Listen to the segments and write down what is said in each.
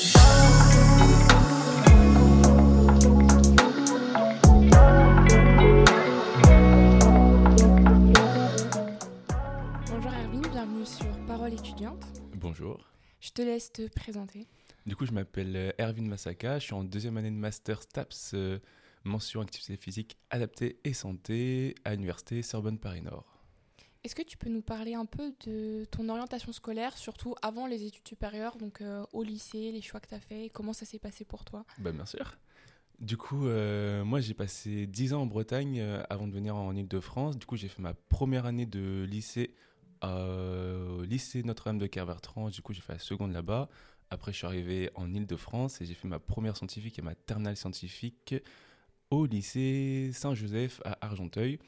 Bonjour Erwin, bienvenue sur Parole étudiante. Bonjour. Je te laisse te présenter. Du coup, je m'appelle euh, Erwin Masaka, je suis en deuxième année de master STAPS, euh, mention activité physique adaptée et santé à l'université Sorbonne Paris Nord. Est-ce que tu peux nous parler un peu de ton orientation scolaire, surtout avant les études supérieures, donc euh, au lycée, les choix que tu as fait, comment ça s'est passé pour toi? Bah, bien sûr. Du coup, euh, moi j'ai passé 10 ans en Bretagne euh, avant de venir en Ile-de-France. Du coup, j'ai fait ma première année de lycée au lycée Notre-Dame de Kervertrans. Du coup, j'ai fait la seconde là-bas. Après, je suis arrivé en Ile-de-France et j'ai fait ma première scientifique et ma terminale scientifique au lycée Saint-Joseph à Argenteuil.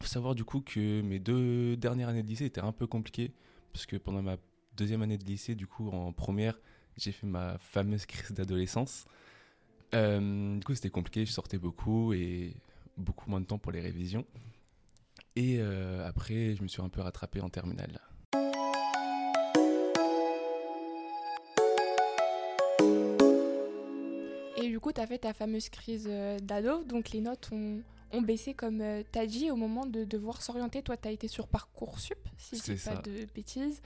Faut savoir du coup que mes deux dernières années de lycée étaient un peu compliquées parce que pendant ma deuxième année de lycée, du coup en première, j'ai fait ma fameuse crise d'adolescence. Euh, du coup, c'était compliqué, je sortais beaucoup et beaucoup moins de temps pour les révisions. Et euh, après, je me suis un peu rattrapé en terminale. Et du coup, tu as fait ta fameuse crise euh, d'ado, donc les notes ont, ont baissé comme tu as dit au moment de devoir s'orienter. Toi, tu as été sur Parcoursup, si je dis pas de bêtises.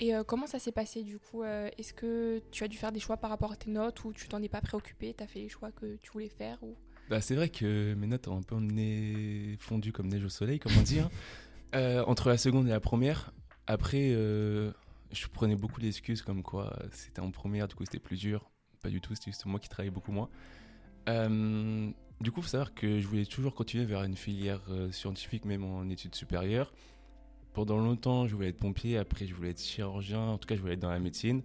Et euh, comment ça s'est passé du coup euh, Est-ce que tu as dû faire des choix par rapport à tes notes ou tu t'en es pas préoccupé? Tu as fait les choix que tu voulais faire ou... Bah, c'est vrai que mes notes ont un peu emmené fondu comme neige au soleil, comme on dit. hein. Euh, entre la seconde et la première. Après, euh, je prenais beaucoup d'excuses comme quoi euh, c'était en première, du coup c'était plus dur. Pas du tout, c'était juste moi qui travaillais beaucoup moins. Euh, du coup, il faut savoir que je voulais toujours continuer vers une filière euh, scientifique, même en études supérieures. Pendant longtemps, je voulais être pompier, après je voulais être chirurgien, en tout cas je voulais être dans la médecine.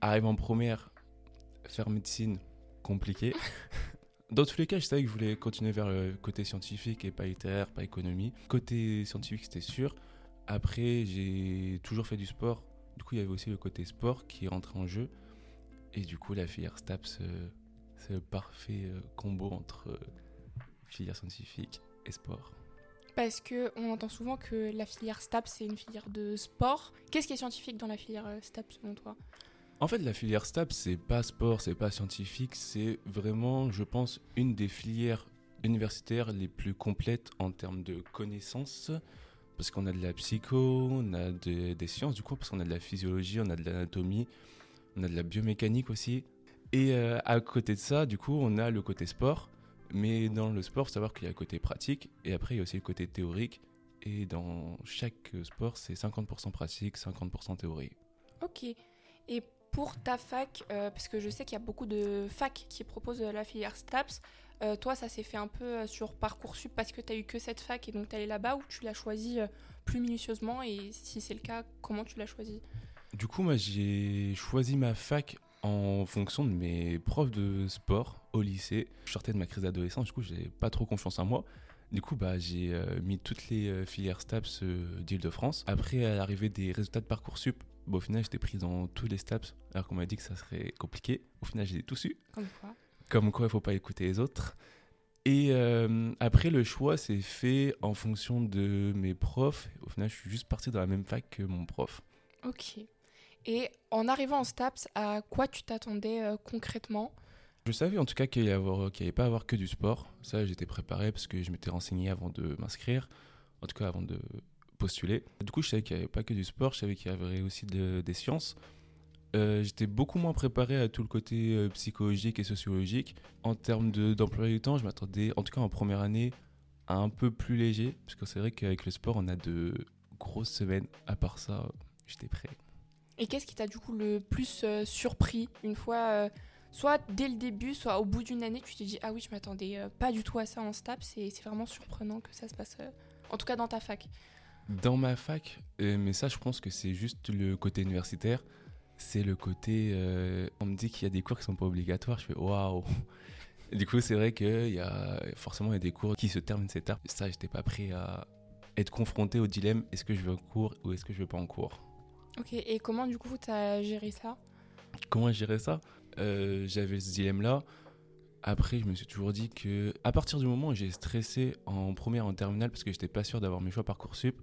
Arrive en première, faire médecine, compliqué. Dans tous les cas, je savais que je voulais continuer vers le côté scientifique et pas littéraire, pas économie. Côté scientifique, c'était sûr. Après, j'ai toujours fait du sport. Du coup, il y avait aussi le côté sport qui est rentré en jeu. Et du coup, la filière STAPS, euh, c'est le parfait euh, combo entre euh, filière scientifique et sport. Parce que on entend souvent que la filière STAP c'est une filière de sport. Qu'est-ce qui est scientifique dans la filière euh, STAP selon toi? En fait, la filière STAPS, c'est pas sport, c'est pas scientifique, c'est vraiment, je pense, une des filières universitaires les plus complètes en termes de connaissances. Parce qu'on a de la psycho, on a de- des sciences, du coup, parce qu'on a de la physiologie, on a de l'anatomie, on a de la biomécanique aussi. Et euh, à côté de ça, du coup, on a le côté sport. Mais dans le sport, faut savoir qu'il y a le côté pratique, et après, il y a aussi le côté théorique. Et dans chaque sport, c'est 50% pratique, 50% théorie. Ok. Et pour ta fac, euh, parce que je sais qu'il y a beaucoup de facs qui proposent la filière STAPS, euh, toi ça s'est fait un peu sur Parcoursup parce que tu as eu que cette fac et donc tu allé là-bas ou tu l'as choisi plus minutieusement? Et si c'est le cas, comment tu l'as choisi Du coup, moi, j'ai choisi ma fac en fonction de mes profs de sport au lycée. Je sortais de ma crise d'adolescence, du coup, j'avais pas trop confiance en moi. Du coup, bah, j'ai euh, mis toutes les euh, filières STAPS euh, d'Île-de-France. Après, à l'arrivée des résultats de Parcoursup, bah, au final, j'étais pris dans tous les STAPS, alors qu'on m'a dit que ça serait compliqué. Au final, j'ai tous eu. Comme quoi Comme quoi, il faut pas écouter les autres. Et euh, après, le choix s'est fait en fonction de mes profs. Au final, je suis juste parti dans la même fac que mon prof. Ok. Et en arrivant en STAPS, à quoi tu t'attendais euh, concrètement? Je savais en tout cas qu'il n'y allait pas avoir que du sport. Ça, j'étais préparé parce que je m'étais renseigné avant de m'inscrire, en tout cas avant de postuler. Du coup, je savais qu'il n'y avait pas que du sport, je savais qu'il y avait aussi de- des sciences. Euh, j'étais beaucoup moins préparé à tout le côté euh, psychologique et sociologique. En termes de- d'emploi du temps, je m'attendais, en tout cas en première année, à un peu plus léger, parce que c'est vrai qu'avec le sport, on a de grosses semaines. À part ça, j'étais prêt. Et qu'est-ce qui t'a du coup le plus euh, surpris une fois, euh, soit dès le début, soit au bout d'une année, tu t'es dit ah oui, je m'attendais euh, pas du tout à ça en STAPS et c'est vraiment surprenant que ça se passe, en tout cas dans ta fac. Dans ma fac, mais ça je pense que c'est juste le côté universitaire, c'est le côté... on me dit qu'il y a des cours qui sont pas obligatoires, je fais waouh Du coup c'est vrai qu'il y a forcément des cours qui se terminent cette étape. Ça j'étais pas prêt à être confronté au dilemme est-ce que je vais en cours ou est-ce que je vais pas en cours? Ok, et comment du coup t'as géré ça? Comment gérer ça? Euh, J'avais ce dilemme-là. Après, je me suis toujours dit que, à partir du moment où j'ai stressé en première, en terminale, parce que j'étais pas sûr d'avoir mes choix parcoursup,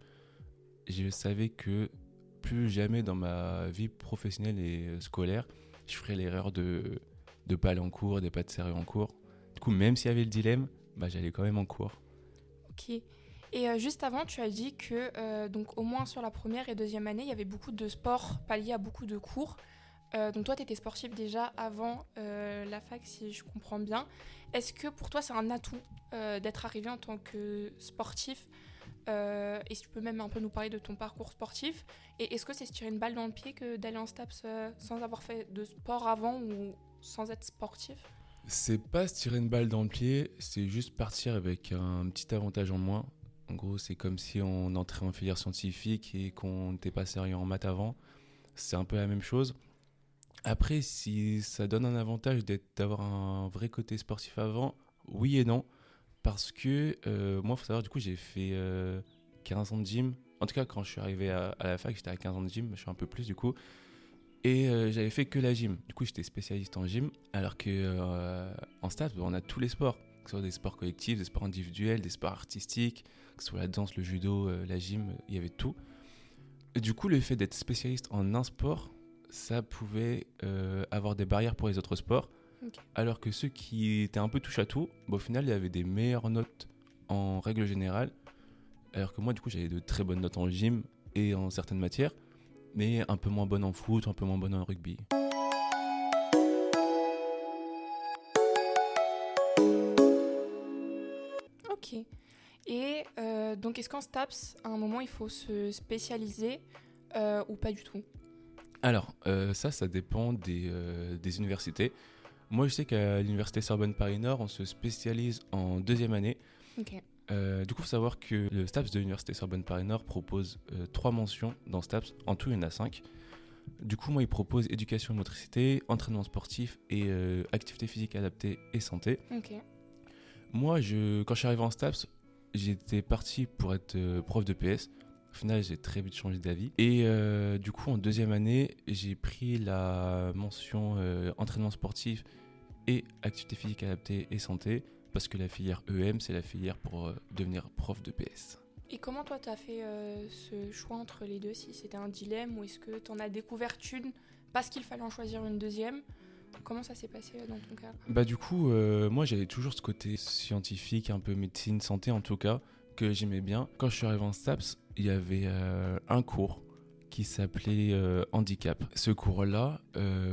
je savais que plus jamais dans ma vie professionnelle et euh, scolaire, je ferais l'erreur de ne pas aller en cours, de pas être sérieux en cours. Du coup, même s'il y avait le dilemme, bah, j'allais quand même en cours. Ok. Et euh, juste avant, tu as dit que euh, donc au moins sur la première et deuxième année, il y avait beaucoup de sports palliés à beaucoup de cours. Euh, donc toi, tu étais sportif déjà avant la fac, si je comprends bien. Est-ce que pour toi, c'est un atout d'être arrivé en tant que sportif Et si tu peux même un peu nous parler de ton parcours sportif? Et est-ce que c'est se tirer une balle dans le pied que d'aller en STAPS sans avoir fait de sport avant ou sans être sportif? C'est pas se tirer une balle dans le pied, c'est juste partir avec un petit avantage en moins. En gros, c'est comme si on entrait en filière scientifique et qu'on n'était pas sérieux en maths avant. C'est un peu la même chose. Après, si ça donne un avantage d'avoir un vrai côté sportif avant, oui et non. Parce que euh, moi, il faut savoir, du coup, j'ai fait 15 euh, ans de gym. En tout cas, quand je suis arrivé à, la fac, j'étais à 15 ans de gym. Je suis un peu plus, du coup. Et euh, j'avais fait que la gym. Du coup, j'étais spécialiste en gym. Alors que en stade, on a tous les sports. Que ce soit des sports collectifs, des sports individuels, des sports artistiques, que ce soit la danse, le judo, euh, la gym, il y avait tout. Et du coup, le fait d'être spécialiste en un sport, ça pouvait euh, avoir des barrières pour les autres sports. Alors que ceux qui étaient un peu touche à tout, bah, au final, il y avait des meilleures notes en règle générale. Alors que moi, du coup, j'avais de très bonnes notes en gym et en certaines matières, mais un peu moins bonnes en foot, un peu moins bonnes en rugby. Ok. Et euh, donc, est-ce qu'en STAPS, à un moment, il faut se spécialiser euh, ou pas du tout? Alors, euh, ça, ça dépend des, des, universités. Moi, je sais qu'à l'université Sorbonne Paris-Nord, on se spécialise en deuxième année. Du coup, il faut savoir que le STAPS de l'université Sorbonne Paris-Nord propose trois mentions dans STAPS. En tout, il y en a cinq. Du coup, moi, il propose éducation et motricité, entraînement sportif et activité physique adaptée et santé. Ok. Moi, je, quand je suis arrivé en STAPS, j'étais parti pour être euh, prof de PS. Au final, j'ai très vite changé d'avis. Et euh, du coup, en deuxième année, j'ai pris la mention euh, entraînement sportif et activité physique adaptée et santé, parce que la filière EM, c'est la filière pour devenir prof de PS. Et comment toi, tu as fait ce choix entre les deux? Si c'était un dilemme ou est-ce que tu en as découvert une parce qu'il fallait en choisir une deuxième Comment ça s'est passé dans ton cas? Bah du coup, euh, moi j'avais toujours ce côté scientifique, un peu médecine, santé en tout cas, que j'aimais bien. Quand je suis arrivé en STAPS, il y avait euh, un cours qui s'appelait euh, handicap. Ce cours-là,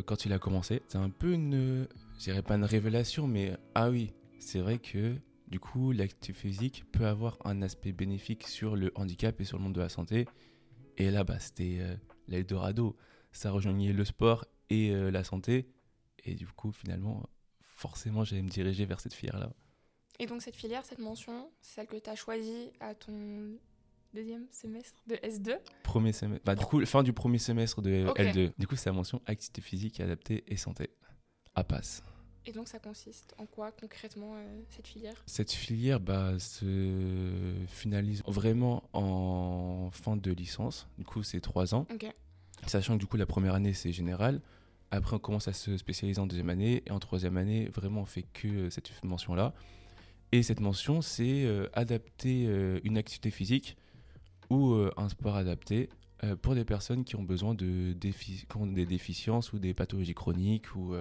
quand il a commencé, c'est un peu une, je pas une révélation, mais ah oui, c'est vrai que du coup, l'activité physique peut avoir un aspect bénéfique sur le handicap et sur le monde de la santé. Et là, bah, c'était l'Eldorado. Ça rejoignait le sport et la santé. Et du coup, finalement, forcément, j'allais me diriger vers cette filière-là. Et donc, cette filière, cette mention, c'est celle que tu as choisie à ton deuxième semestre de S2 Premier semestre. Bah, du coup, fin du premier semestre de L2. Du coup, c'est la mention activité physique adaptée et santé. À passe. Et donc, ça consiste en quoi concrètement euh, cette filière? Cette filière bah, se finalise vraiment en fin de licence. Du coup, c'est trois ans. Sachant que du coup, la première année, c'est général. Après, on commence à se spécialiser en deuxième année. Et en troisième année, vraiment, on fait que euh, cette mention-là. Et cette mention, c'est euh, adapter euh, une activité physique ou un sport adapté pour des personnes qui ont besoin de des déficiences ou des pathologies chroniques ou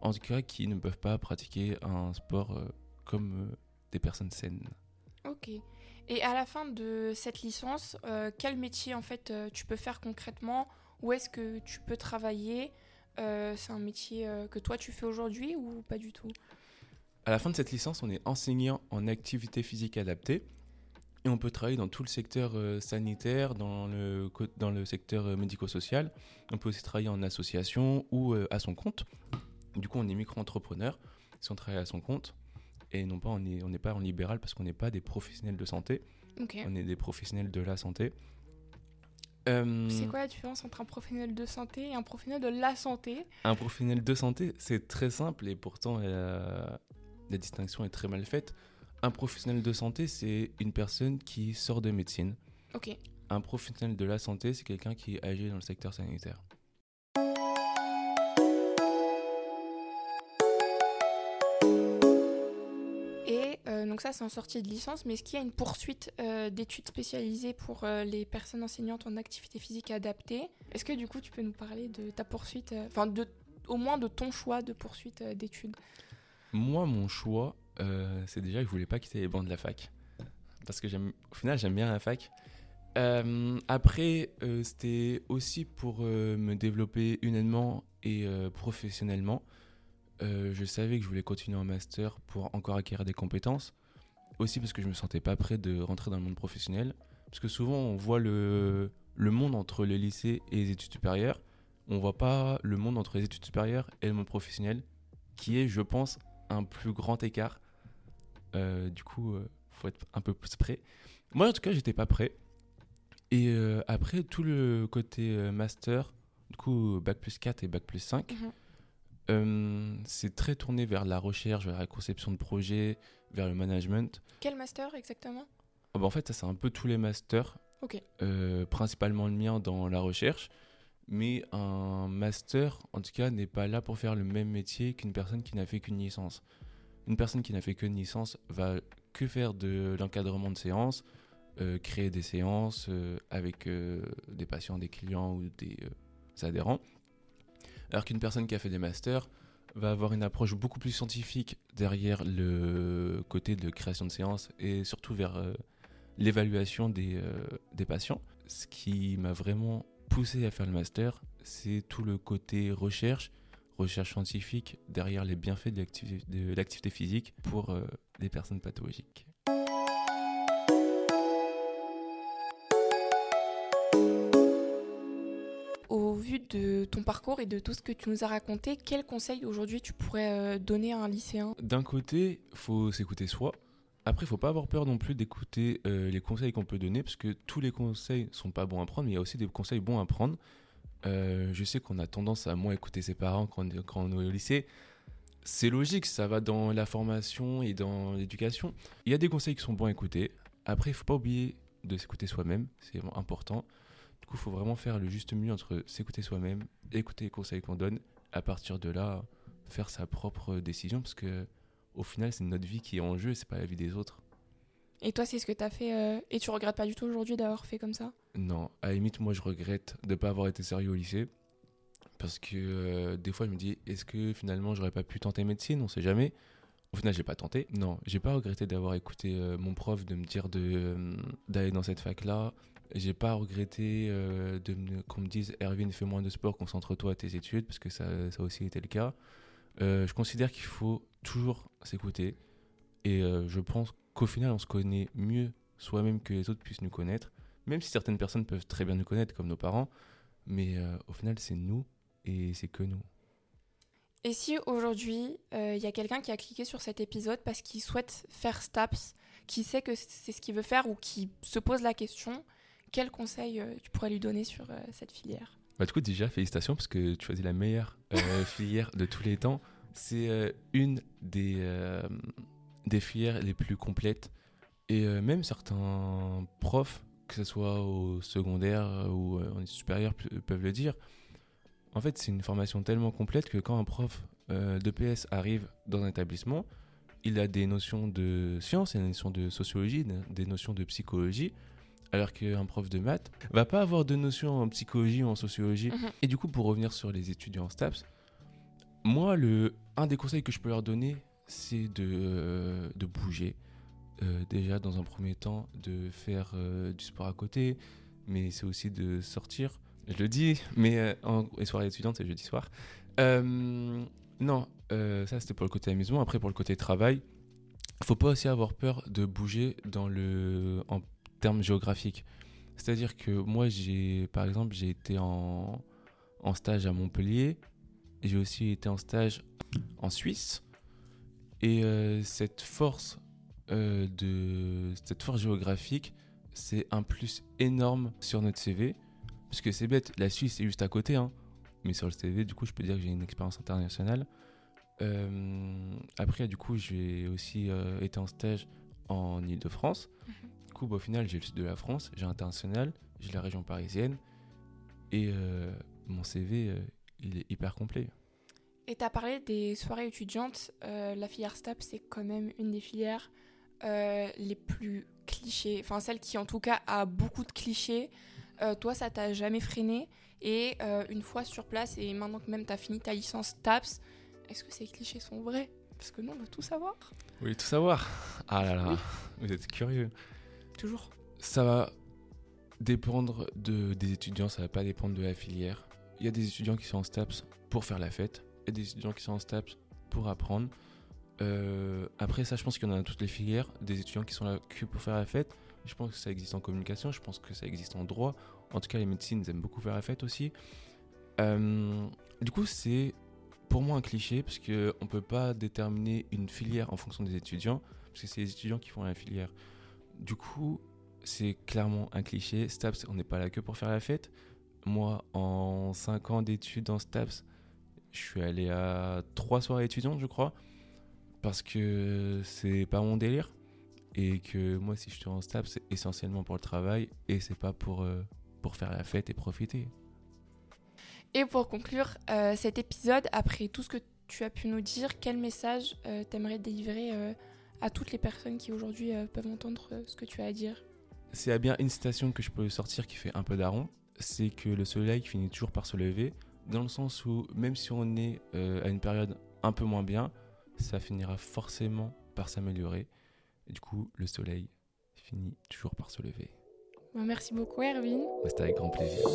en tout cas qui ne peuvent pas pratiquer un sport comme des personnes saines. Ok. Et à la fin de cette licence, quel métier en fait tu peux faire concrètement? Où est-ce que tu peux travailler? Euh, c'est un métier euh, que toi tu fais aujourd'hui ou pas du tout? À la fin de cette licence, on est enseignant en activité physique adaptée et on peut travailler dans tout le secteur euh, sanitaire, dans le, dans le secteur médico-social. On peut aussi travailler en association ou à son compte. Du coup, on est micro-entrepreneur si on travaille à son compte et non pas on n'est on pas en libéral parce qu'on n'est pas des professionnels de santé. On est des professionnels de la santé. Euh, c'est quoi la différence entre un professionnel de santé et un professionnel de la santé? Un professionnel de santé, c'est très simple et pourtant la distinction est très mal faite. Un professionnel de santé, c'est une personne qui sort de médecine. Ok. Un professionnel de la santé, c'est quelqu'un qui âgé dans le secteur sanitaire. Donc ça, c'est en sortie de licence, mais est-ce qu'il y a une poursuite euh, d'études spécialisées pour euh, les personnes enseignantes en activité physique adaptée? Est-ce que du coup, tu peux nous parler de ta poursuite, euh, enfin de au moins de ton choix de poursuite d'études? Moi, mon choix, c'est déjà que je voulais pas quitter les bancs de la fac. Parce que au final, j'aime bien la fac. Après, c'était aussi pour me développer humainement et professionnellement. Je savais que je voulais continuer en master pour encore acquérir des compétences. Aussi parce que je me sentais pas prêt de rentrer dans le monde professionnel. Parce que souvent, on voit le, le monde entre le lycée et les études supérieures. On voit pas le monde entre les études supérieures et le monde professionnel, qui est, je pense, un plus grand écart. Euh, du coup, euh, faut être un peu plus prêt. Moi, en tout cas, j'étais pas prêt. Et euh, après, tout le côté euh, master, du coup, bac plus 4 et bac plus 5, Mhm. euh, c'est très tourné vers la recherche, vers la conception de projet, vers le management. Quel master exactement? Ah bah, en fait, ça, c'est un peu tous les masters. Euh, principalement le mien dans la recherche. Mais un master, en tout cas, n'est pas là pour faire le même métier qu'une personne qui n'a fait qu'une licence. Une personne qui n'a fait qu'une licence va que faire de l'encadrement de séances, euh, créer des séances euh, avec des patients, des clients ou des adhérents. Alors qu'une personne qui a fait des masters va avoir une approche beaucoup plus scientifique derrière le côté de création de séances et surtout vers euh, l'évaluation des, euh, des patients. Ce qui m'a vraiment poussé à faire le master, c'est tout le côté recherche, recherche scientifique derrière les bienfaits de l'activi- de l'activité physique pour euh, les personnes pathologiques. Au vu de ton parcours et de tout ce que tu nous as raconté, quel conseil aujourd'hui tu pourrais euh, donner à un lycéen? D'un côté, faut s'écouter soi. Après, faut pas avoir peur non plus d'écouter euh, les conseils qu'on peut donner, parce que tous les conseils sont pas bons à prendre, mais il y a aussi des conseils bons à prendre. Euh, je sais qu'on a tendance à moins écouter ses parents quand, on- est au lycée. C'est logique, ça va dans la formation et dans l'éducation. Il y a des conseils qui sont bons à écouter. Après, il faut pas oublier de s'écouter soi-même, c'est important. Du coup, il faut vraiment faire le juste milieu entre s'écouter soi-même, écouter les conseils qu'on donne, à partir de là, faire sa propre décision, parce que au final, c'est notre vie qui est en jeu, c'est pas la vie des autres. Et toi, c'est ce que tu as fait euh, et tu regrettes pas du tout aujourd'hui d'avoir fait comme ça? Non, à la limite, moi, je regrette de ne pas avoir été sérieux au lycée. Parce que euh, des fois, je me dis, est-ce que finalement, j'aurais pas pu tenter médecine? On sait jamais. Au final, j'ai pas tenté. Non, j'ai pas regretté d'avoir écouté euh, mon prof de me dire de d'aller dans cette fac-là. J'ai pas regretté euh, qu'on me dise, Erwin, fais moins de sport, concentre-toi à tes études, parce que ça, ça aussi été le cas. Euh, je considère qu'il faut toujours s'écouter. Et euh, je pense qu'au final, on se connaît mieux soi-même que les autres puissent nous connaître. Même si certaines personnes peuvent très bien nous connaître, comme nos parents. Mais au final, c'est nous et c'est que nous. Et si aujourd'hui, il y a quelqu'un qui a cliqué sur cet épisode parce qu'il souhaite faire STAPS, qui sait que c'est ce qu'il veut faire ou qui se pose la question, quel conseil euh, tu pourrais lui donner sur euh, cette filière? Bah, du coup, déjà, félicitations parce que tu choisis la meilleure euh, filière de tous les temps. C'est une des, des filières les plus complètes. Et même certains profs, que ce soit au secondaire ou en supérieur, pe- peuvent le dire. En fait, c'est une formation tellement complète que quand un prof d'EPS arrive dans un établissement, il a des notions de sciences, des notions de sociologie, des notions de psychologie, alors qu'un prof de maths va pas avoir de notions en psychologie ou en sociologie. Mhm. Et du coup, pour revenir sur les étudiants en STAPS, moi, le, un des conseils que je peux leur donner, c'est de, euh, de bouger. Euh, déjà, dans un premier temps, de faire euh, du sport à côté, mais c'est aussi de sortir. Je le dis, mais en les soirées étudiantes, c'est jeudi soir. Non, ça c'était pour le côté amusement. Après, pour le côté travail, faut pas aussi avoir peur de bouger dans le, en termes géographiques. C'est-à-dire que moi, j'ai, par exemple, j'ai été en, en stage à Montpellier. J'ai aussi été en stage en Suisse. Et euh, cette force euh, de cette force géographique, c'est un plus énorme sur notre CV. Parce que c'est bête, la Suisse est juste à côté, hein. mais sur le CV, du coup, je peux dire que j'ai une expérience internationale. Euh, après, du coup, j'ai aussi été en stage en Ile-de-France. Du coup, bah, au final, j'ai le sud de la France, j'ai international, j'ai la région parisienne. Et euh, mon CV, euh, il est hyper complet. Et tu as parlé des soirées étudiantes. euh, la filière STAPS, c'est quand même une des filières les plus clichés, enfin celle qui en tout cas a beaucoup de clichés. Toi, ça t'a jamais freiné. Et une fois sur place, et maintenant que même tu as fini ta licence TAPS, est-ce que ces clichés sont vrais? Parce que nous, on veut tout savoir. Oui, tout savoir. Ah là là, Oui. vous êtes curieux. Toujours. Ça va dépendre de, des étudiants, ça va pas dépendre de la filière. Il y a des étudiants qui sont en STAPS pour faire la fête, et des étudiants qui sont en STAPS pour apprendre. Euh, après ça, je pense qu'il y en a dans toutes les filières, des étudiants qui sont là que pour faire la fête. Je pense que ça existe en communication, je pense que ça existe en droit. En tout cas, les médecines aiment beaucoup faire la fête aussi. Euh, du coup, c'est pour moi un cliché, parce qu'on ne peut pas déterminer une filière en fonction des étudiants, parce que c'est les étudiants qui font la filière. Du coup, c'est clairement un cliché. STAPS, on n'est pas là que pour faire la fête. Moi, en 5 ans d'études en STAPS, je suis allé à 3 soirées étudiantes, je crois, parce que c'est pas mon délire. Et que moi, si je suis en STAPS, c'est essentiellement pour le travail et c'est pas pour, euh, pour faire la fête et profiter. Et pour conclure euh, cet épisode, après tout ce que tu as pu nous dire, quel message euh, t'aimerais délivrer euh, à toutes les personnes qui aujourd'hui euh, peuvent entendre ce que tu as à dire? Y a bien une citation que je peux sortir qui fait un peu daron, c'est que le soleil finit toujours par se lever, dans le sens où même si on est à une période un peu moins bien, ça finira forcément par s'améliorer. Du coup, le soleil finit toujours par se lever. Bah, Merci beaucoup, Erwin. C'était avec grand plaisir.